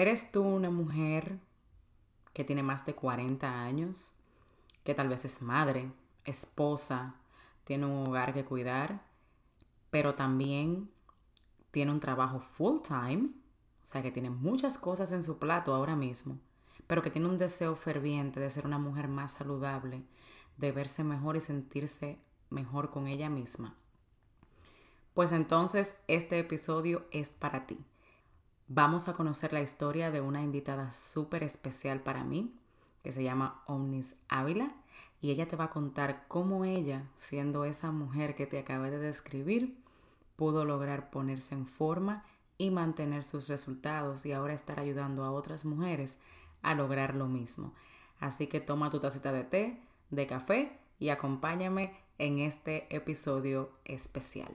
¿Eres tú una mujer que tiene más de 40 años, que tal vez es madre, esposa, tiene un hogar que cuidar, pero también tiene un trabajo full time, o sea que tiene muchas cosas en su plato ahora mismo, pero que tiene un deseo ferviente de ser una mujer más saludable, de verse mejor y sentirse mejor con ella misma. Pues entonces este episodio es para ti. Vamos a conocer la historia de una invitada súper especial para mí, que se llama Omnis Ávila, y ella te va a contar cómo ella, siendo esa mujer que te acabé de describir, pudo lograr ponerse en forma y mantener sus resultados y ahora estar ayudando a otras mujeres a lograr lo mismo. Así que toma tu tacita de té, de café y acompáñame en este episodio especial.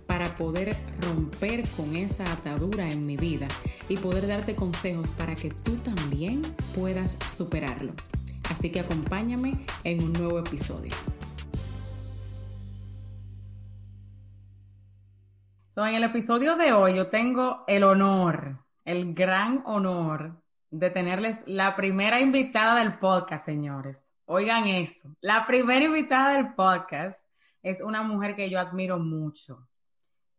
para poder romper con esa atadura en mi vida y poder darte consejos para que tú también puedas superarlo. Así que acompáñame en un nuevo episodio. en el episodio de hoy yo tengo el honor, el gran honor de tenerles la primera invitada del podcast, señores. Oigan eso, la primera invitada del podcast es una mujer que yo admiro mucho,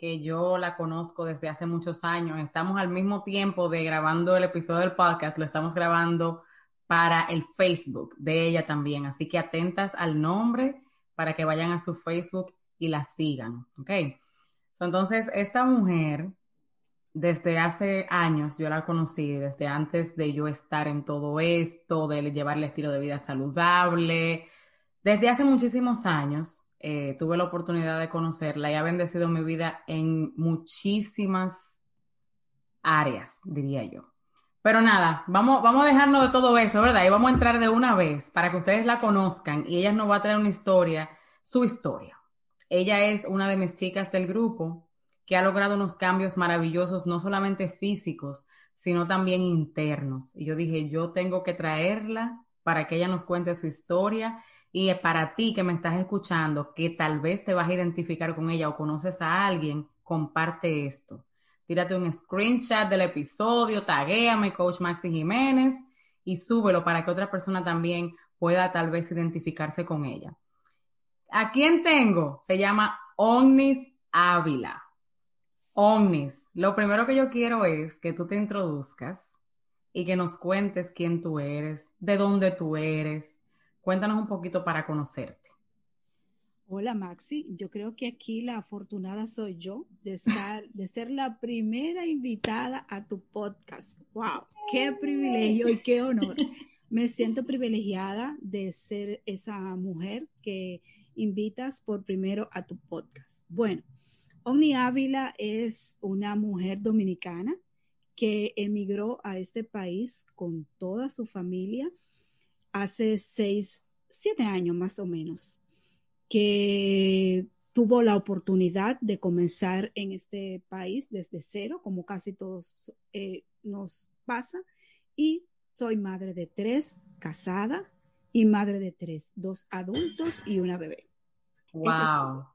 que yo la conozco desde hace muchos años. Estamos al mismo tiempo de grabando el episodio del podcast, lo estamos grabando para el Facebook de ella también. Así que atentas al nombre para que vayan a su Facebook y la sigan, ¿ok? entonces, esta mujer, desde hace años yo la conocí, desde antes de yo estar en todo esto, de llevar el estilo de vida saludable. Desde hace muchísimos años eh, tuve la oportunidad de conocerla y ha bendecido mi vida en muchísimas áreas, diría yo. Pero nada, vamos, vamos a dejarnos de todo eso, ¿verdad? Y vamos a entrar de una vez para que ustedes la conozcan y ella nos va a traer una historia, su historia. Ella es una de mis chicas del grupo que ha logrado unos cambios maravillosos, no solamente físicos, sino también internos. Y yo dije, yo tengo que traerla para que ella nos cuente su historia y para ti que me estás escuchando, que tal vez te vas a identificar con ella o conoces a alguien, comparte esto tírate un screenshot del episodio, taguéame, Coach Maxi Jiménez, y súbelo para que otra persona también pueda tal vez identificarse con ella. ¿A quién tengo? Se llama Omnis Ávila. Omnis, lo primero que yo quiero es que tú te introduzcas y que nos cuentes quién tú eres, de dónde tú eres. Cuéntanos un poquito para conocerte. Hola Maxi, yo creo que aquí la afortunada soy yo de estar, de ser la primera invitada a tu podcast. ¡Wow! ¡Qué privilegio y qué honor! Me siento privilegiada de ser esa mujer que invitas por primero a tu podcast. Bueno, Omni Ávila es una mujer dominicana que emigró a este país con toda su familia hace seis, siete años más o menos que tuvo la oportunidad de comenzar en este país desde cero, como casi todos eh, nos pasa, y soy madre de tres, casada, y madre de tres, dos adultos y una bebé. Wow.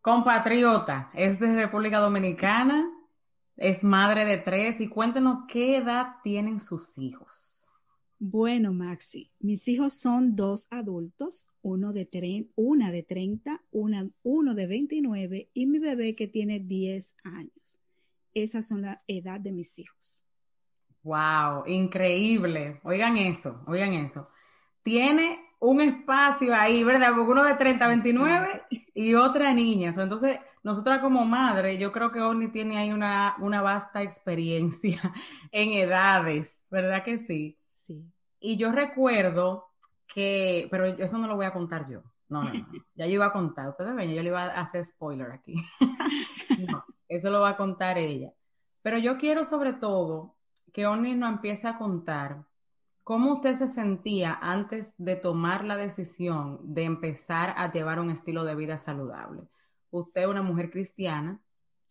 Compatriota, es de República Dominicana, es madre de tres, y cuéntenos qué edad tienen sus hijos. Bueno, Maxi, mis hijos son dos adultos, uno de una de 30, una, uno de 29 y mi bebé que tiene 10 años. Esas son la edad de mis hijos. Wow, increíble. Oigan eso, oigan eso. Tiene un espacio ahí, ¿verdad? Porque uno de 30, 29 y otra niña. Entonces, nosotras como madre, yo creo que Orly tiene ahí una, una vasta experiencia en edades, ¿verdad que sí? Sí. Y yo recuerdo que, pero eso no lo voy a contar yo. No, no, no. Ya yo iba a contar. Ustedes ven, yo le iba a hacer spoiler aquí. no, eso lo va a contar ella. Pero yo quiero sobre todo que Oni nos empiece a contar cómo usted se sentía antes de tomar la decisión de empezar a llevar un estilo de vida saludable. Usted es una mujer cristiana,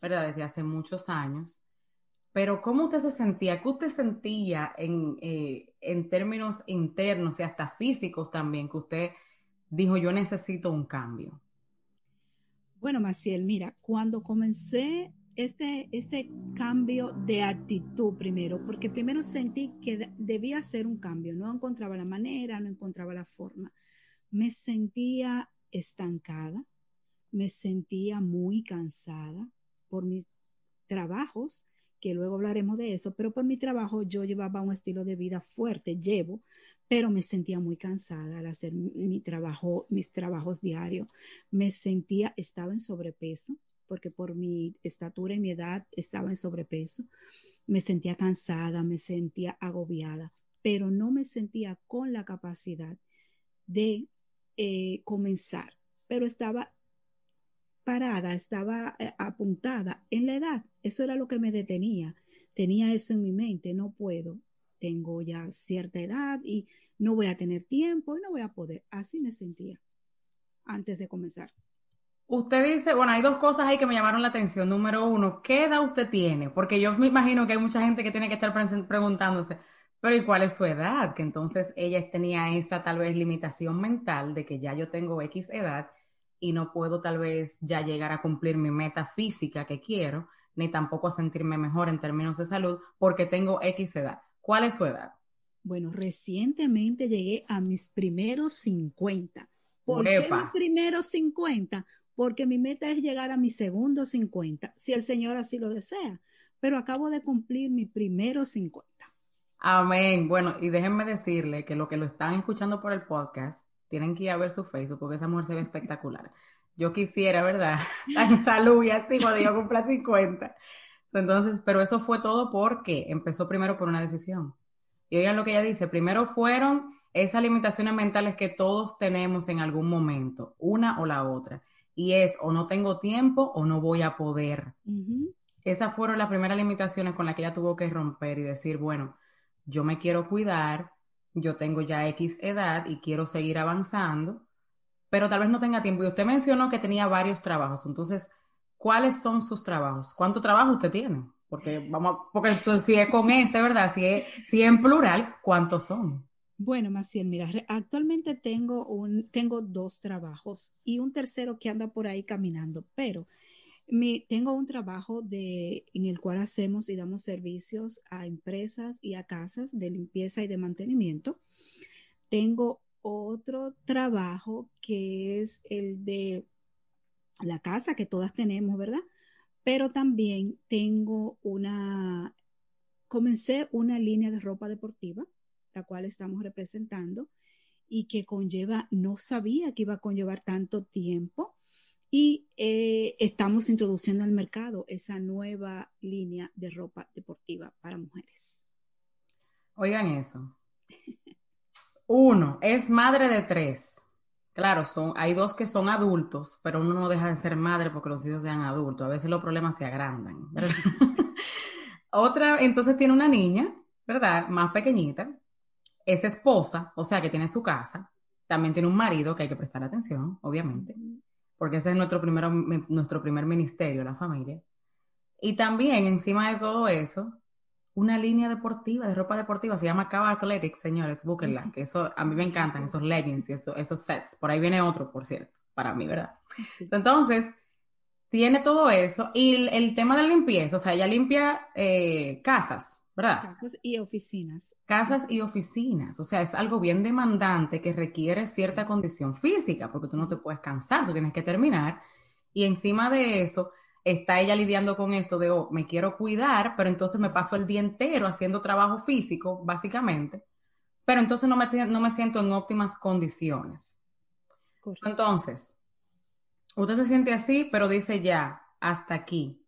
¿verdad? Desde hace muchos años. Pero ¿cómo usted se sentía? ¿Qué usted sentía en, eh, en términos internos y hasta físicos también que usted dijo, yo necesito un cambio? Bueno, Maciel, mira, cuando comencé este, este cambio de actitud primero, porque primero sentí que debía hacer un cambio, no encontraba la manera, no encontraba la forma. Me sentía estancada, me sentía muy cansada por mis trabajos que luego hablaremos de eso, pero por mi trabajo yo llevaba un estilo de vida fuerte, llevo, pero me sentía muy cansada al hacer mi trabajo, mis trabajos diarios. Me sentía, estaba en sobrepeso, porque por mi estatura y mi edad estaba en sobrepeso. Me sentía cansada, me sentía agobiada, pero no me sentía con la capacidad de eh, comenzar, pero estaba parada, estaba eh, apuntada en la edad. Eso era lo que me detenía. Tenía eso en mi mente, no puedo. Tengo ya cierta edad y no voy a tener tiempo y no voy a poder. Así me sentía antes de comenzar. Usted dice, bueno, hay dos cosas ahí que me llamaron la atención. Número uno, ¿qué edad usted tiene? Porque yo me imagino que hay mucha gente que tiene que estar preguntándose, pero ¿y cuál es su edad? Que entonces ella tenía esa tal vez limitación mental de que ya yo tengo X edad y no puedo tal vez ya llegar a cumplir mi meta física que quiero, ni tampoco a sentirme mejor en términos de salud porque tengo X edad. ¿Cuál es su edad? Bueno, recientemente llegué a mis primeros 50. ¿Por qué mis primeros 50? Porque mi meta es llegar a mis segundos 50, si el Señor así lo desea. Pero acabo de cumplir mis primeros 50. Amén. Bueno, y déjenme decirle que lo que lo están escuchando por el podcast, tienen que ir a ver su Facebook porque esa mujer se ve espectacular. Yo quisiera, ¿verdad? en salud y así cuando yo cumpla 50. Entonces, pero eso fue todo porque empezó primero por una decisión. Y oigan lo que ella dice, primero fueron esas limitaciones mentales que todos tenemos en algún momento, una o la otra. Y es o no tengo tiempo o no voy a poder. Esas fueron las primeras limitaciones con las que ella tuvo que romper y decir, bueno, yo me quiero cuidar, yo tengo ya X edad y quiero seguir avanzando, pero tal vez no tenga tiempo. Y usted mencionó que tenía varios trabajos. Entonces, ¿cuáles son sus trabajos? ¿Cuánto trabajo usted tiene? Porque vamos, porque si es con ese, ¿verdad? Si es, si en plural, ¿cuántos son? Bueno, Maciel, mira, actualmente tengo un, tengo dos trabajos y un tercero que anda por ahí caminando, pero tengo un trabajo de, en el cual hacemos y damos servicios a empresas y a casas de limpieza y de mantenimiento. Tengo otro trabajo que es el de la casa que todas tenemos, ¿verdad? Pero también tengo una, comencé una línea de ropa deportiva, la cual estamos representando y que conlleva, no sabía que iba a conllevar tanto tiempo y eh, estamos introduciendo al mercado esa nueva línea de ropa deportiva para mujeres. Oigan eso. Uno, es madre de tres. Claro, son, hay dos que son adultos, pero uno no deja de ser madre porque los hijos sean adultos. A veces los problemas se agrandan. Otra, entonces tiene una niña, ¿verdad? Más pequeñita. Es esposa, o sea que tiene su casa. También tiene un marido que hay que prestar atención, obviamente porque ese es nuestro, primero, nuestro primer ministerio, la familia. Y también, encima de todo eso, una línea deportiva, de ropa deportiva, se llama Cava Athletics, señores, búsquenla, que eso a mí me encantan, esos leggings y esos sets. Por ahí viene otro, por cierto, para mí, ¿verdad? Entonces, tiene todo eso. Y el, tema de limpieza, o sea, ella limpia eh, casas, ¿verdad? Casas y oficinas. Casas y oficinas, o sea, es algo bien demandante que requiere cierta condición física, porque tú no te puedes cansar, tú tienes que terminar. Y encima de eso, está ella lidiando con esto de, oh, me quiero cuidar, pero entonces me paso el día entero haciendo trabajo físico, básicamente, pero entonces no me, no me siento en óptimas condiciones. Entonces, usted se siente así, pero dice ya, hasta aquí.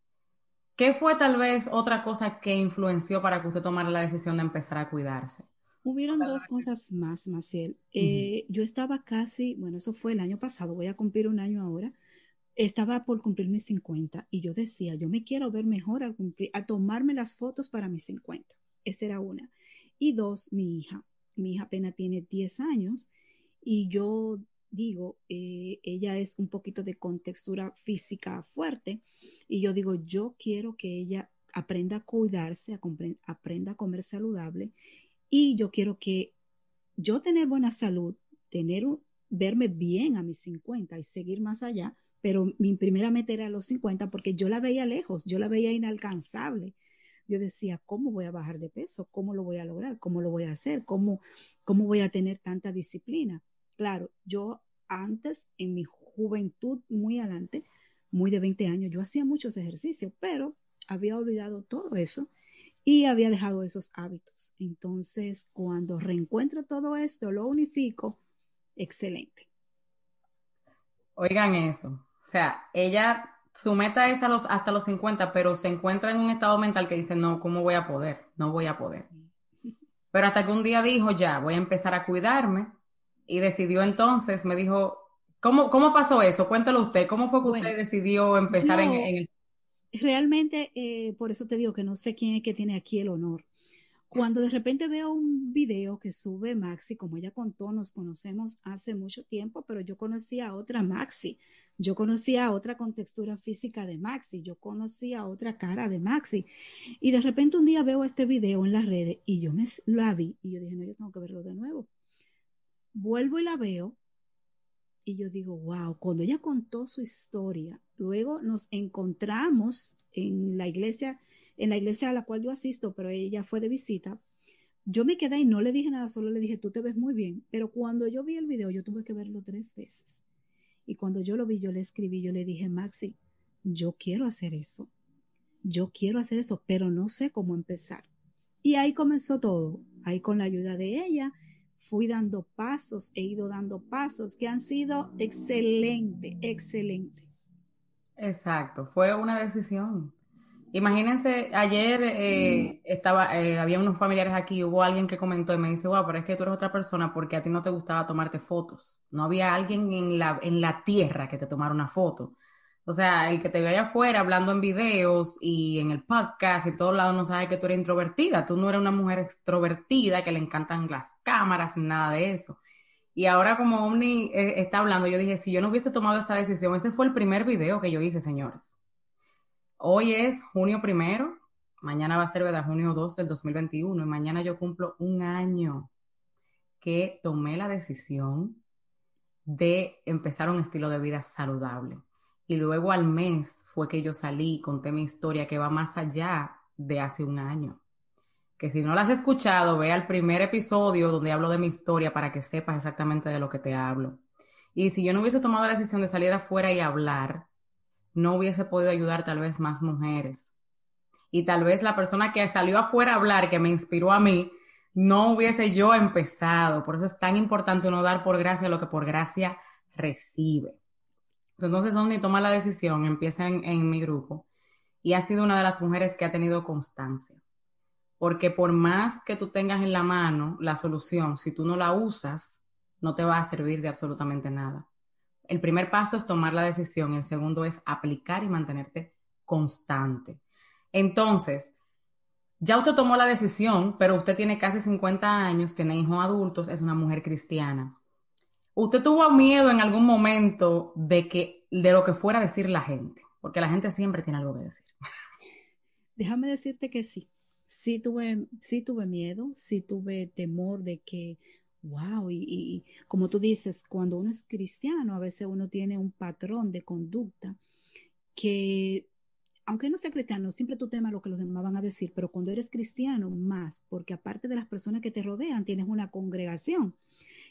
¿Qué fue tal vez otra cosa que influenció para que usted tomara la decisión de empezar a cuidarse? Hubieron dos cosas más, Maciel. Eh, yo estaba casi, bueno, eso fue el año pasado, voy a cumplir un año ahora. Estaba por cumplir mis 50 y yo decía, yo me quiero ver mejor al cumplir, a tomarme las fotos para mis 50. esa era una. Y dos, mi hija. Mi hija apenas tiene 10 años y yo digo, eh, ella es un poquito de contextura física fuerte y yo digo, yo quiero que ella aprenda a cuidarse, aprenda a comer saludable y yo quiero que yo tener buena salud, tener verme bien a mis 50 y seguir más allá, pero mi primera meta era a los 50 porque yo la veía lejos, yo la veía inalcanzable. Yo decía, ¿cómo voy a bajar de peso? ¿Cómo lo voy a lograr? ¿Cómo lo voy a hacer? ¿Cómo, cómo voy a tener tanta disciplina? Claro, yo antes, en mi juventud muy adelante, muy de 20 años, yo hacía muchos ejercicios, pero había olvidado todo eso y había dejado esos hábitos. Entonces, cuando reencuentro todo esto, lo unifico, excelente. Oigan eso. O sea, ella, su meta es a los, hasta los 50, pero se encuentra en un estado mental que dice, no, ¿cómo voy a poder? No voy a poder. Pero hasta que un día dijo, ya, voy a empezar a cuidarme y decidió entonces, me dijo, ¿cómo, cómo pasó eso? Cuéntalo usted, ¿cómo fue que usted decidió empezar en, el... Realmente, eh, por eso te digo que no sé quién es que tiene aquí el honor. Cuando de repente veo un video que sube Maxi, como ella contó, nos conocemos hace mucho tiempo, pero yo conocía a otra Maxi, yo conocía a otra contextura física de Maxi, yo conocía a otra cara de Maxi. Y de repente un día veo este video en las redes y yo me la vi y yo dije, no, yo tengo que verlo de nuevo vuelvo y la veo y yo digo, wow, cuando ella contó su historia, luego nos encontramos en la iglesia, en la iglesia a la cual yo asisto, pero ella fue de visita. Yo me quedé y no le dije nada, solo le dije, tú te ves muy bien. Pero cuando yo vi el video, yo tuve que verlo tres veces. Y cuando yo lo vi, yo le escribí, yo le dije, Maxi, yo quiero hacer eso. Yo quiero hacer eso, pero no sé cómo empezar. Y ahí comenzó todo. Ahí con la ayuda de ella, fui dando pasos, he ido dando pasos que han sido excelente, excelente. Exacto, fue una decisión. Imagínense, ayer eh, estaba, eh, había unos familiares aquí, hubo alguien que comentó y me dice, wow, pero es que tú eres otra persona porque a ti no te gustaba tomarte fotos. No había alguien en la, en la tierra que te tomara una foto. O sea, el que te ve allá afuera hablando en videos y en el podcast y en todos lados no sabe que tú eres introvertida. Tú no eres una mujer extrovertida que le encantan las cámaras, ni nada de eso. Y ahora como Omni eh, está hablando, yo dije, si yo no hubiese tomado esa decisión, ese fue el primer video que yo hice, señores. Hoy es junio primero, mañana va a ser, ¿verdad? Junio 2 del 2021 y mañana yo cumplo un año que tomé la decisión de empezar un estilo de vida saludable. Y luego al mes fue que yo salí y conté mi historia que va más allá de hace un año. Que si no la has escuchado, ve al primer episodio donde hablo de mi historia para que sepas exactamente de lo que te hablo. Y si yo no hubiese tomado la decisión de salir afuera y hablar, no hubiese podido ayudar tal vez más mujeres. Y tal vez la persona que salió afuera a hablar, que me inspiró a mí, no hubiese yo empezado. Por eso es tan importante uno dar por gracia lo que por gracia recibe. Entonces Omni toma la decisión, empieza en, mi grupo y ha sido una de las mujeres que ha tenido constancia. Porque por más que tú tengas en la mano la solución, si tú no la usas, no te va a servir de absolutamente nada. El primer paso es tomar la decisión, el segundo es aplicar y mantenerte constante. Entonces, ya usted tomó la decisión, pero usted tiene casi 50 años, tiene hijos adultos, es una mujer cristiana. ¿Usted tuvo miedo en algún momento de que de lo que fuera a decir la gente? Porque la gente siempre tiene algo que decir. Déjame decirte que sí. Sí tuve, sí tuve miedo, sí tuve temor de que, wow, y, como tú dices, cuando uno es cristiano, a veces uno tiene un patrón de conducta que aunque no sea cristiano, siempre tú temas lo que los demás van a decir, pero cuando eres cristiano, más, porque aparte de las personas que te rodean, tienes una congregación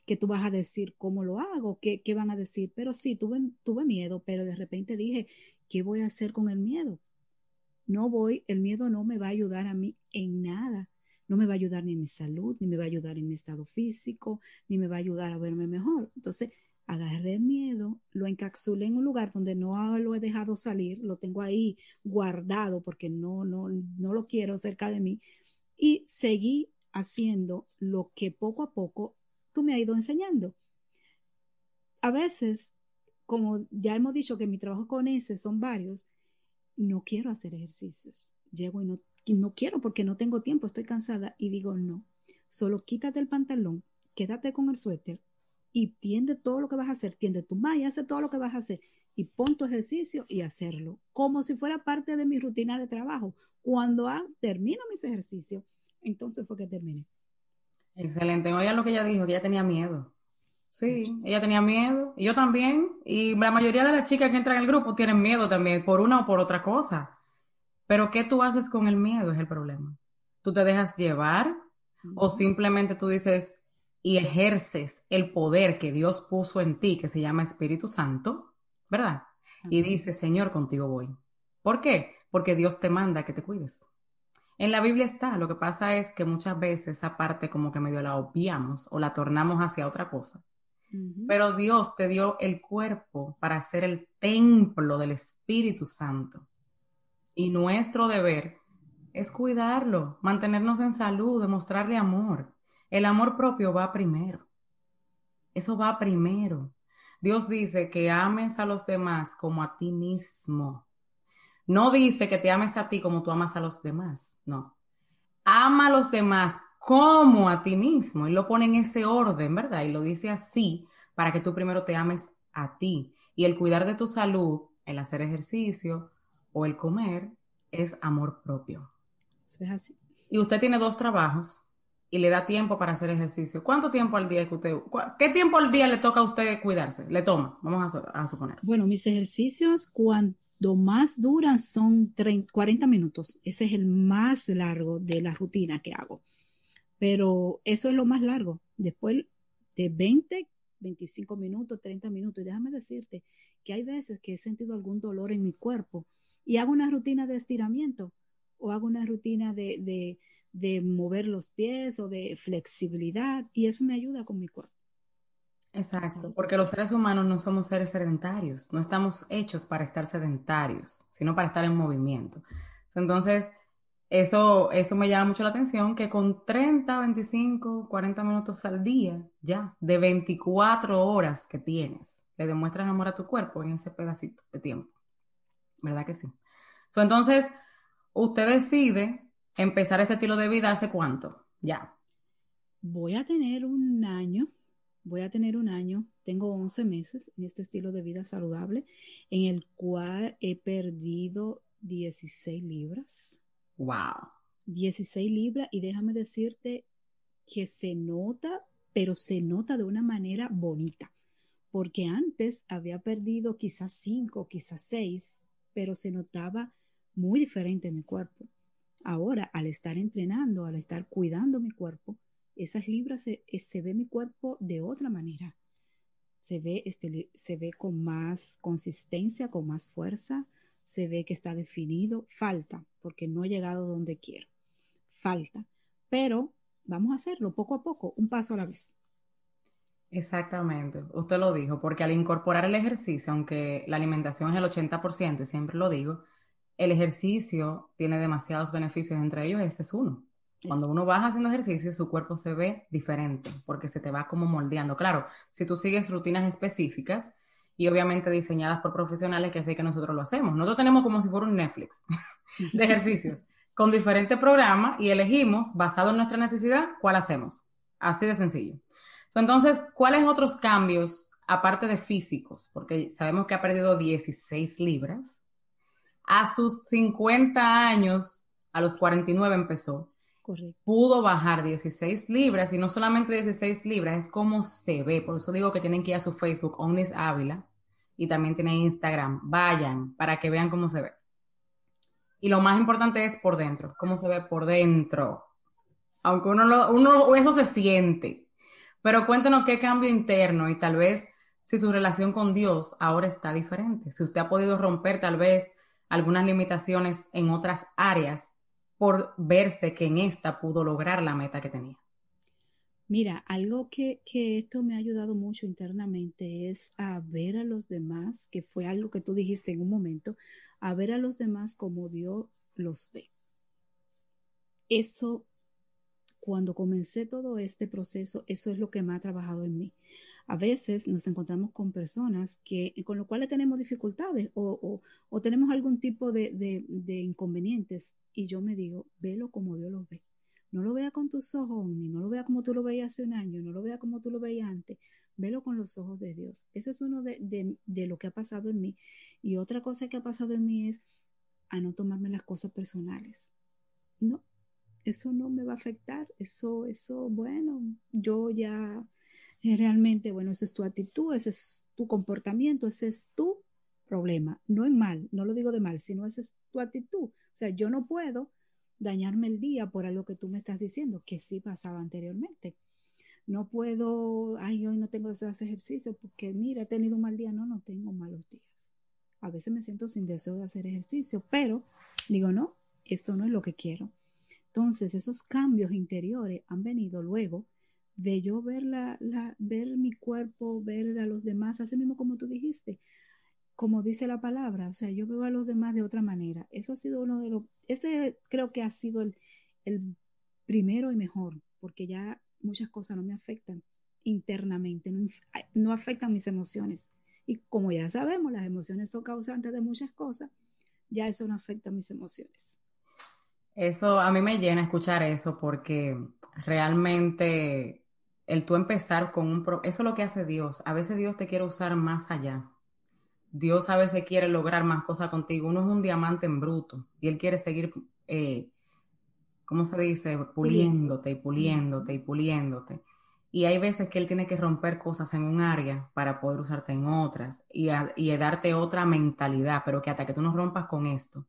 que tú vas a decir cómo lo hago, qué, qué van a decir. Pero sí, tuve, tuve miedo, pero de repente dije, ¿qué voy a hacer con el miedo? No voy, el miedo no me va a ayudar a mí en nada. No me va a ayudar ni en mi salud, ni me va a ayudar en mi estado físico, ni me va a ayudar a verme mejor. Entonces, agarré el miedo, lo encapsulé en un lugar donde no lo he dejado salir, lo tengo ahí guardado porque no, no, no lo quiero cerca de mí y seguí haciendo lo que poco a poco tú me has ido enseñando. A veces, como ya hemos dicho que mi trabajo con ese son varios, no quiero hacer ejercicios. Llego y no no quiero porque no tengo tiempo, estoy cansada y digo no, solo quítate el pantalón, quédate con el suéter y tiende todo lo que vas a hacer, tiende tu malla, hace todo lo que vas a hacer y pon tu ejercicio y hacerlo, como si fuera parte de mi rutina de trabajo. Cuando termino mis ejercicios, entonces fue que terminé. Excelente. Oiga lo que ella dijo, que ella tenía miedo. Sí, ella tenía miedo, y yo también, y la mayoría de las chicas que entran al grupo tienen miedo también, por una o por otra cosa. Pero ¿qué tú haces con el miedo? Es el problema. ¿Tú te dejas llevar o simplemente tú dices y ejerces el poder que Dios puso en ti, que se llama Espíritu Santo, ¿verdad? Y dices, Señor, contigo voy. ¿Por qué? Porque Dios te manda que te cuides. En la Biblia está, lo que pasa es que muchas veces esa parte como que medio la obviamos o la tornamos hacia otra cosa. Pero Dios te dio el cuerpo para ser el templo del Espíritu Santo. Y nuestro deber es cuidarlo, mantenernos en salud, demostrarle amor. El amor propio va primero. Eso va primero. Dios dice que ames a los demás como a ti mismo. No dice que te ames a ti como tú amas a los demás. No. Ama a los demás como a ti mismo. Y lo pone en ese orden, ¿verdad? Y lo dice así para que tú primero te ames a ti. Y el cuidar de tu salud, el hacer ejercicio o el comer es amor propio. Eso es así. Y usted tiene dos trabajos y le da tiempo para hacer ejercicio. ¿Cuánto tiempo al día que usted, qué tiempo al día le toca a usted cuidarse? Le toma, vamos a, suponer. Bueno, mis ejercicios cuando más duran son 40 minutos. Ese es el más largo de la rutina que hago. Pero eso es lo más largo. Después de 20, 25 minutos, 30 minutos. Y déjame decirte que hay veces que he sentido algún dolor en mi cuerpo y hago una rutina de estiramiento o hago una rutina de, de, mover los pies o de flexibilidad y eso me ayuda con mi cuerpo. Exacto, porque los seres humanos no somos seres sedentarios, no estamos hechos para estar sedentarios, sino para estar en movimiento. Entonces, eso, eso me llama mucho la atención, que con 30, 25, 40 minutos al día, ya, de 24 horas que tienes, le demuestras amor a tu cuerpo en ese pedacito de tiempo. ¿Verdad que sí? entonces, usted decide empezar este estilo de vida hace cuánto, ya. Voy a tener un año, voy a tener un año, tengo 11 meses en este estilo de vida saludable, en el cual he perdido 16 libras Wow. 16 libras y déjame decirte que se nota, pero se nota de una manera bonita, porque antes había perdido quizás 5, quizás 6, pero se notaba muy diferente en mi cuerpo. Ahora, al estar entrenando, al estar cuidando mi cuerpo, esas libras se, eh, se ve mi cuerpo de otra manera. Se ve, este, se ve con más consistencia, con más fuerza, se ve que está definido, falta, porque no he llegado donde quiero, falta, pero vamos a hacerlo poco a poco, un paso a la vez. Exactamente, usted lo dijo, porque al incorporar el ejercicio, aunque la alimentación es el 80%, y siempre lo digo, el ejercicio tiene demasiados beneficios, entre ellos ese es uno. Cuando uno va haciendo ejercicio, su cuerpo se ve diferente, porque se te va como moldeando. Claro, si tú sigues rutinas específicas, y obviamente diseñadas por profesionales que sé que nosotros lo hacemos. Nosotros tenemos como si fuera un Netflix de ejercicios con diferentes programas y elegimos, basado en nuestra necesidad, cuál hacemos. Así de sencillo. Entonces, ¿cuáles otros cambios, aparte de físicos? Porque sabemos que ha perdido 16 libras. A sus 50 años, a los 49 empezó. Pudo bajar 16 libras y no solamente 16 libras, es como se ve. Por eso digo que tienen que ir a su Facebook, Omnis Ávila, y también tiene Instagram. Vayan para que vean cómo se ve. Y lo más importante es por dentro, cómo se ve por dentro. Aunque uno, lo, uno eso se siente. Pero cuéntenos qué cambio interno y tal vez si su relación con Dios ahora está diferente. Si usted ha podido romper tal vez algunas limitaciones en otras áreas por verse que en esta pudo lograr la meta que tenía. Mira, algo que, que, esto me ha ayudado mucho internamente es a ver a los demás, que fue algo que tú dijiste en un momento, a ver a los demás como Dios los ve. Eso, cuando comencé todo este proceso, eso es lo que me ha trabajado en mí. A veces nos encontramos con personas que, con lo cuales tenemos dificultades o, tenemos algún tipo de, de, inconvenientes y yo me digo, velo como Dios lo ve. No lo vea con tus ojos, ni no lo vea como tú lo veías hace un año, no lo vea como tú lo veías antes, velo con los ojos de Dios. Ese es uno de, de lo que ha pasado en mí. Y otra cosa que ha pasado en mí es a no tomarme las cosas personales. No, eso no me va a afectar, eso, eso, bueno, yo ya eh, realmente, bueno, esa es tu actitud, ese es tu comportamiento, ese es tu problema, no es mal, no lo digo de mal, sino esa es tu actitud. O sea, yo no puedo dañarme el día por algo que tú me estás diciendo, que sí pasaba anteriormente. No puedo, ay, hoy no tengo ese ejercicio porque mira, he tenido un mal día. No, no tengo malos días. A veces me siento sin deseo de hacer ejercicio, pero digo, no, esto no es lo que quiero. Entonces, esos cambios interiores han venido luego de yo ver, la, ver mi cuerpo, ver a los demás, así mismo como tú dijiste, como dice la palabra, o sea, yo veo a los demás de otra manera. Eso ha sido uno de los, ese creo que ha sido el, el primero y mejor, porque ya muchas cosas no me afectan internamente, no, no afectan mis emociones. Y como ya sabemos, las emociones son causantes de muchas cosas, ya eso no afecta mis emociones. Eso a mí me llena escuchar eso porque realmente el tú empezar con un... Pro eso es lo que hace Dios. A veces Dios te quiere usar más allá. Dios a veces quiere lograr más cosas contigo. Uno es un diamante en bruto y Él quiere seguir, eh, ¿cómo se dice? Puliéndote y puliéndote y puliéndote. Y hay veces que Él tiene que romper cosas en un área para poder usarte en otras y, y darte otra mentalidad, pero que hasta que tú no rompas con esto,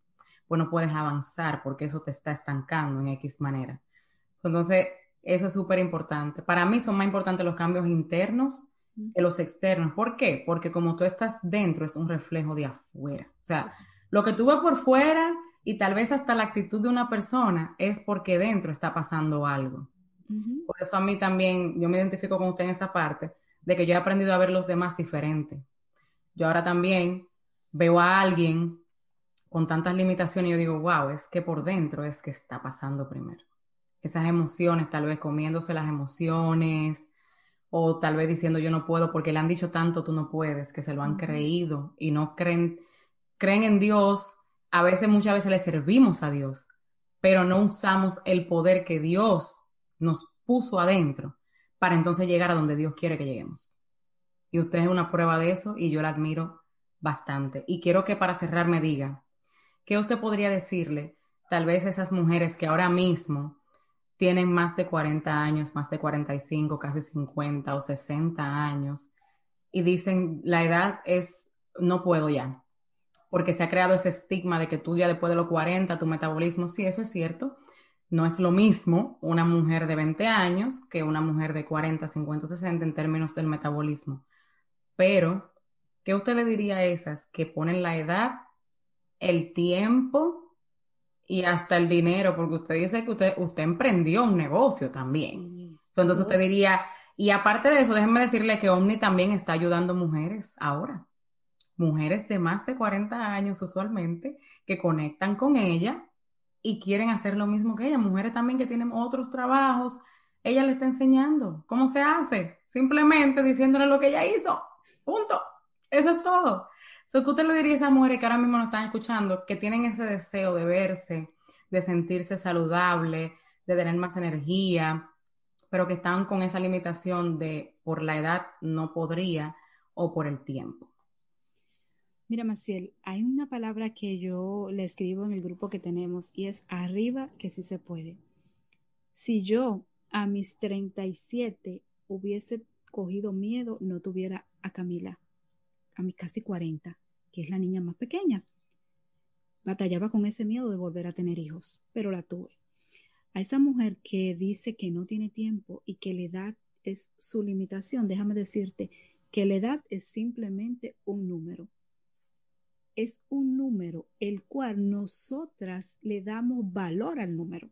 pues no puedes avanzar porque eso te está estancando en X manera. Entonces, eso es súper importante. Para mí son más importantes los cambios internos que los externos. ¿Por qué? Porque como tú estás dentro, es un reflejo de afuera. O sea, lo que tú ves por fuera y tal vez hasta la actitud de una persona es porque dentro está pasando algo. Por eso a mí también, yo me identifico con usted en esa parte, de que yo he aprendido a ver los demás diferente. Yo ahora también veo a alguien con tantas limitaciones, yo digo, wow, es que por dentro es que está pasando primero. Esas emociones, tal vez comiéndose las emociones, o tal vez diciendo yo no puedo porque le han dicho tanto tú no puedes, que se lo han creído y no creen, creen en Dios. A veces, muchas veces le servimos a Dios, pero no usamos el poder que Dios nos puso adentro para entonces llegar a donde Dios quiere que lleguemos. Y usted es una prueba de eso y yo la admiro bastante. Y quiero que para cerrar me diga, ¿Qué usted podría decirle tal vez a esas mujeres que ahora mismo tienen más de 40 años, más de 45, casi 50 o 60 años y dicen la edad es no puedo ya? Porque se ha creado ese estigma de que tú ya después de los 40 tu metabolismo, sí, eso es cierto. No es lo mismo una mujer de 20 años que una mujer de 40, 50, 60 en términos del metabolismo. Pero, ¿qué usted le diría a esas que ponen la edad el tiempo y hasta el dinero, porque usted dice que usted, usted emprendió un negocio también. entonces usted diría, y aparte de eso, déjenme decirle que Omni también está ayudando mujeres ahora. Mujeres de más de 40 años usualmente que conectan con ella y quieren hacer lo mismo que ella. Mujeres también que tienen otros trabajos. Ella le está enseñando cómo se hace, simplemente diciéndole lo que ella hizo. Punto. Eso es todo. So, ¿Qué usted le diría a esas mujeres que ahora mismo nos están escuchando, que tienen ese deseo de verse, de sentirse saludable, de tener más energía, pero que están con esa limitación de por la edad no podría o por el tiempo? Mira, Maciel, hay una palabra que yo le escribo en el grupo que tenemos y es arriba que sí se puede. Si yo a mis 37 hubiese cogido miedo, no tuviera a Camila a mis casi 40, que es la niña más pequeña. Batallaba con ese miedo de volver a tener hijos, pero la tuve. A esa mujer que dice que no tiene tiempo y que la edad es su limitación, déjame decirte que la edad es simplemente un número. Es un número el cual nosotras le damos valor al número.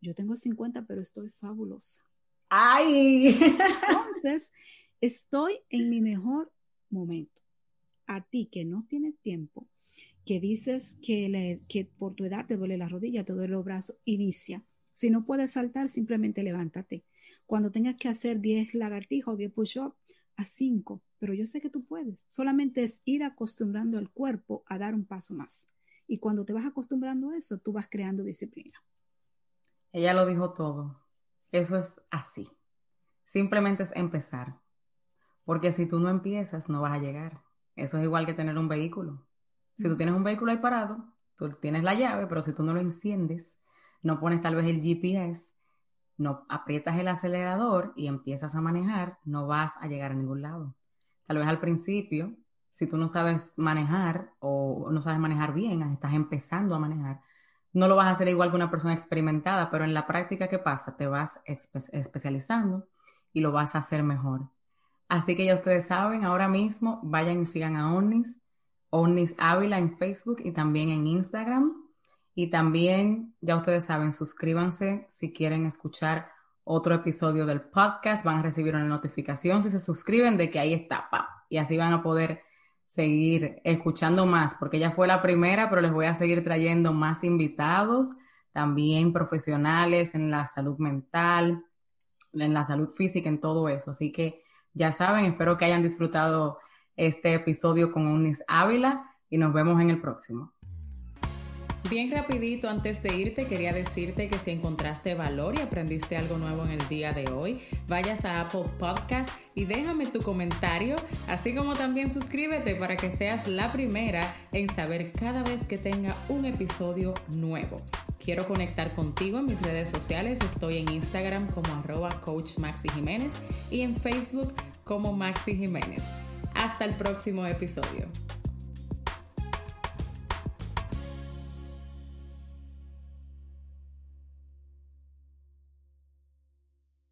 Yo tengo 50, pero estoy fabulosa. ¡Ay! Entonces, estoy en mi mejor momento. A ti que no tienes tiempo, que dices que, que por tu edad te duele la rodilla, te duele los brazos, inicia. Si no puedes saltar, simplemente levántate. Cuando tengas que hacer 10 lagartijas o 10 push-ups, a 5, pero yo sé que tú puedes. Solamente es ir acostumbrando al cuerpo a dar un paso más. Y cuando te vas acostumbrando a eso, tú vas creando disciplina. Ella lo dijo todo. Eso es así. Simplemente es empezar. Porque si tú no empiezas, no vas a llegar. Eso es igual que tener un vehículo. Si tú tienes un vehículo ahí parado, tú tienes la llave, pero si tú no lo enciendes, no pones tal vez el GPS, no aprietas el acelerador y empiezas a manejar, no vas a llegar a ningún lado. Tal vez al principio, si tú no sabes manejar o no sabes manejar bien, estás empezando a manejar, no lo vas a hacer igual que una persona experimentada, pero en la práctica, ¿qué pasa? Te vas especializando y lo vas a hacer mejor. Así que ya ustedes saben, ahora mismo vayan y sigan a Omnis, Omnis Ávila en Facebook y también en Instagram. Y también, ya ustedes saben, suscríbanse si quieren escuchar otro episodio del podcast. Van a recibir una notificación si se suscriben de que ahí está, y así van a poder seguir escuchando más, porque ella fue la primera, pero les voy a seguir trayendo más invitados, también profesionales en la salud mental, en la salud física, en todo eso. Así que ya saben, espero que hayan disfrutado este episodio con Unis Ávila y nos vemos en el próximo. Bien rapidito, antes de irte, quería decirte que si encontraste valor y aprendiste algo nuevo en el día de hoy, vayas a Apple Podcast y déjame tu comentario, así como también suscríbete para que seas la primera en saber cada vez que tenga un episodio nuevo. Quiero conectar contigo en mis redes sociales. Estoy en Instagram como arroba coach Maxi Jiménez y en Facebook como Maxi Jiménez. Hasta el próximo episodio.